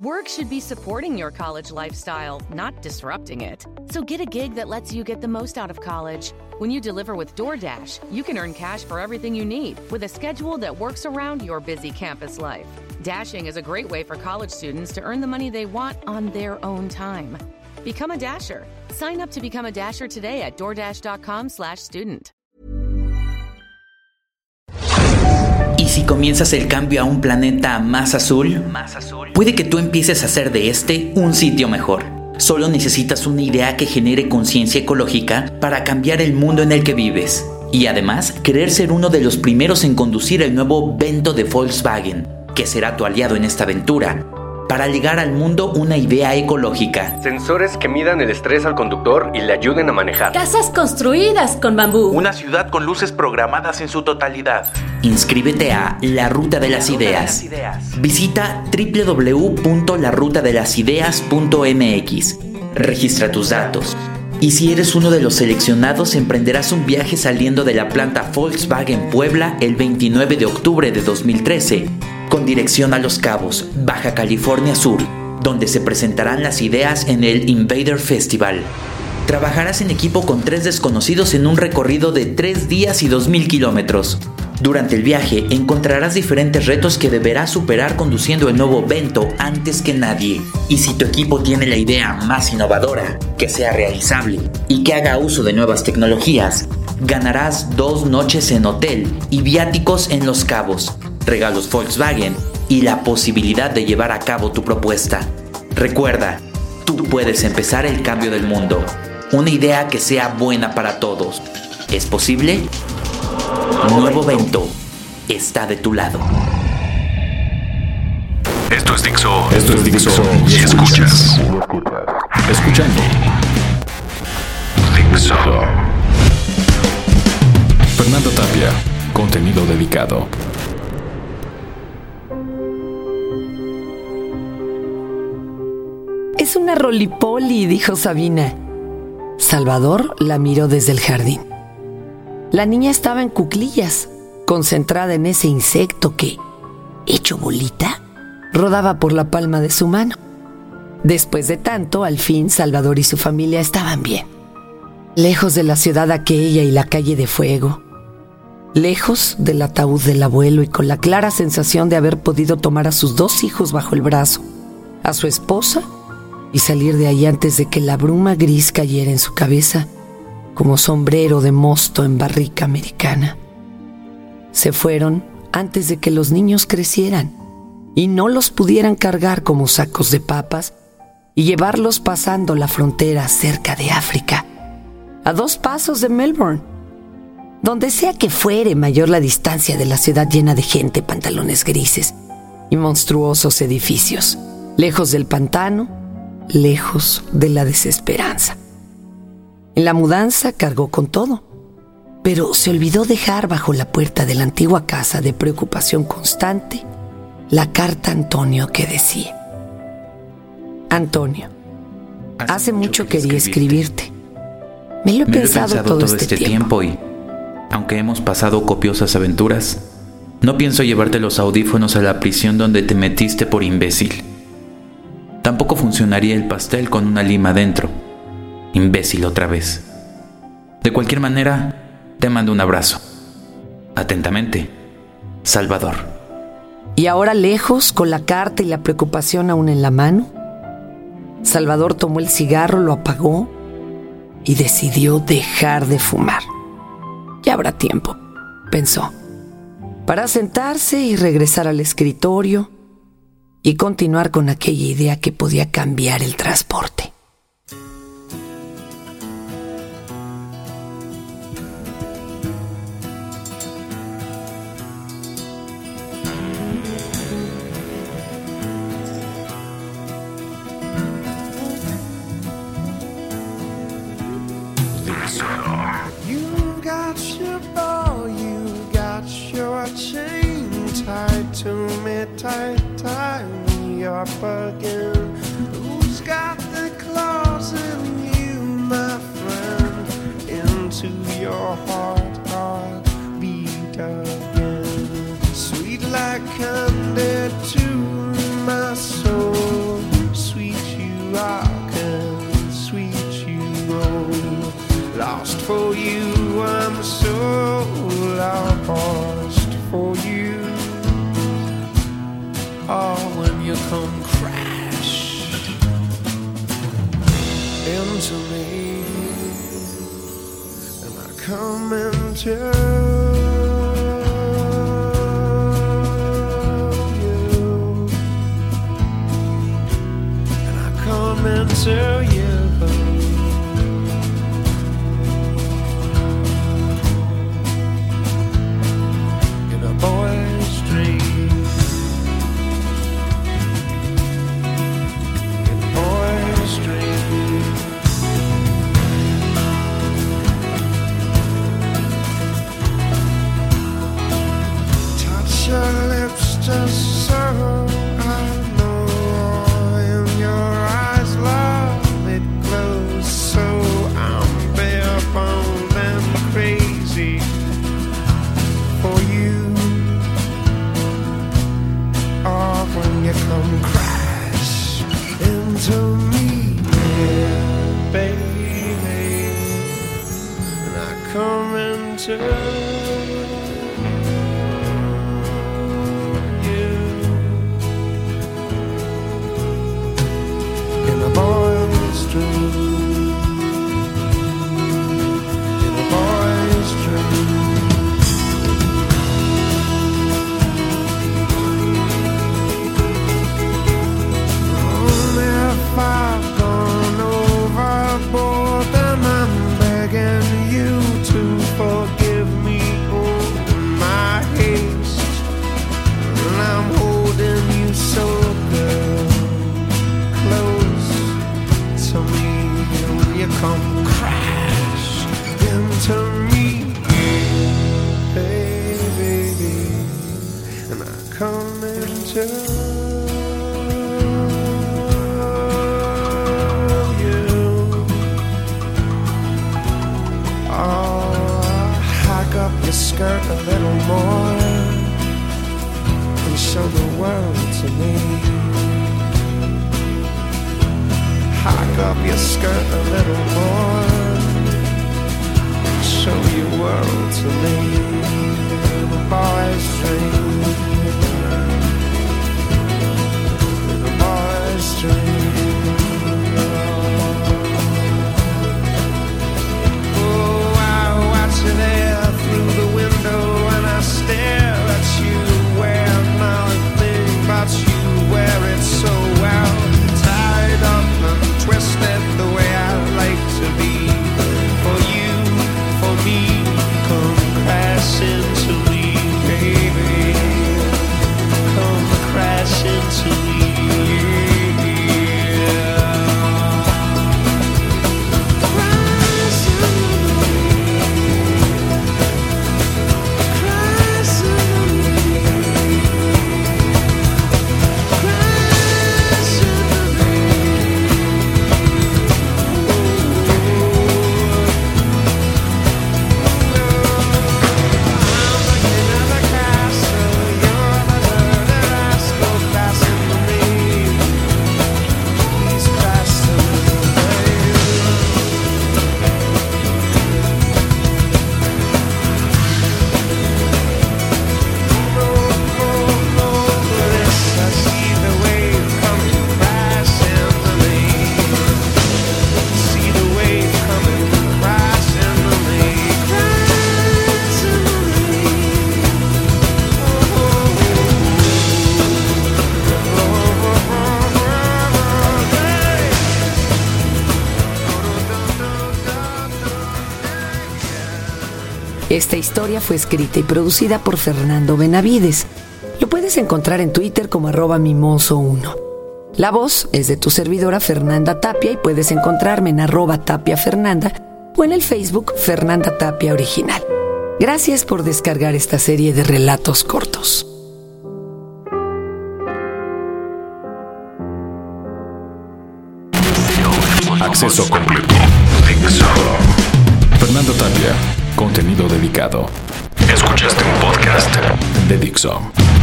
Work should be supporting your college lifestyle, not disrupting it. So get a gig that lets you get the most out of college. When you deliver with DoorDash, you can earn cash for everything you need with a schedule that works around your busy campus life. Dashing is a great way for college students to earn the money they want on their own time. Become a Dasher. Sign up to become a Dasher today at DoorDash.com/student. ¿Y si comienzas el cambio a un planeta más azul? Más azul. Puede que tú empieces a hacer de este un sitio mejor. Solo necesitas una idea que genere conciencia ecológica para cambiar el mundo en el que vives. Y además, querer ser uno de los primeros en conducir el nuevo Vento de Volkswagen, que será tu aliado en esta aventura para llegar al mundo una idea ecológica. Sensores que midan el estrés al conductor y le ayuden a manejar. Casas construidas con bambú. Una ciudad con luces programadas en su totalidad. Inscríbete a La Ruta de las Ideas. Visita www.larutadelasideas.mx. Registra tus datos. Y si eres uno de los seleccionados, emprenderás un viaje saliendo de la planta Volkswagen Puebla el 29 de octubre de 2013 con dirección a Los Cabos, Baja California Sur, donde se presentarán las ideas en el Invader Festival. Trabajarás en equipo con tres desconocidos en un recorrido de tres días y dos mil kilómetros. Durante el viaje encontrarás diferentes retos que deberás superar conduciendo el nuevo Vento antes que nadie. Y si tu equipo tiene la idea más innovadora, que sea realizable y que haga uso de nuevas tecnologías, ganarás dos noches en hotel y viáticos en Los Cabos, regalos Volkswagen y la posibilidad de llevar a cabo tu propuesta. Recuerda, tú puedes empezar el cambio del mundo. Una idea que sea buena para todos. ¿Es posible? Nuevo Vento está de tu lado. Esto es Dixo. Esto es Dixo. Y escuchas. Escuchando. Dixo. Fernando Tapia. Contenido dedicado. Una rolipoli, dijo Sabina. Salvador la miró desde el jardín. La niña estaba en cuclillas, concentrada en ese insecto que, hecho bolita, rodaba por la palma de su mano. Después de tanto, al fin Salvador y su familia estaban bien. Lejos de la ciudad aquella y la calle de fuego. Lejos del ataúd del abuelo y con la clara sensación de haber podido tomar a sus dos hijos bajo el brazo, a su esposa y salir de ahí antes de que la bruma gris cayera en su cabeza como sombrero de mosto en barrica americana. Se fueron antes de que los niños crecieran y no los pudieran cargar como sacos de papas y llevarlos pasando la frontera cerca de África, a dos pasos de Melbourne. Donde sea que fuere mayor la distancia de la ciudad llena de gente, pantalones grises y monstruosos edificios, lejos del pantano, lejos de la desesperanza. En la mudanza cargó con todo, pero se olvidó dejar bajo la puerta de la antigua casa de preocupación constante la carta a Antonio que decía, Antonio, hace, mucho, quería escribirte. Me lo he, pensado, todo, este, tiempo. y, aunque hemos pasado copiosas aventuras, no pienso llevarte los audífonos a la prisión donde te metiste por imbécil. Tampoco funcionaría el pastel con una lima dentro. Imbécil otra vez. De cualquier manera, te mando un abrazo. Atentamente, Salvador. Y ahora lejos, con la carta y la preocupación aún en la mano, Salvador tomó el cigarro, lo apagó y decidió dejar de fumar. Ya habrá tiempo, pensó, para sentarse y regresar al escritorio y continuar con aquella idea que podía cambiar el transporte. up again. come to me and I come into you. Your lips just so I know. In your eyes, love, it glows so I'm bare and crazy for you. Oh, when you come crash into me, yeah, baby, and I come into and I come into up your skirt a little more and show the world to me. Hike up your skirt a little more, showy world to live a boy's dream. Live a boy's dream. passing Esta historia fue escrita y producida por Fernando Benavides. Lo puedes encontrar en Twitter como arroba mimoso1. La voz es de tu servidora Fernanda Tapia y puedes encontrarme en arroba tapia Fernanda o en el Facebook Fernanda Tapia Original. Gracias por descargar esta serie de relatos cortos. Acceso completo. Fernando Tapia. Contenido dedicado. Escuchaste un podcast De Dixo.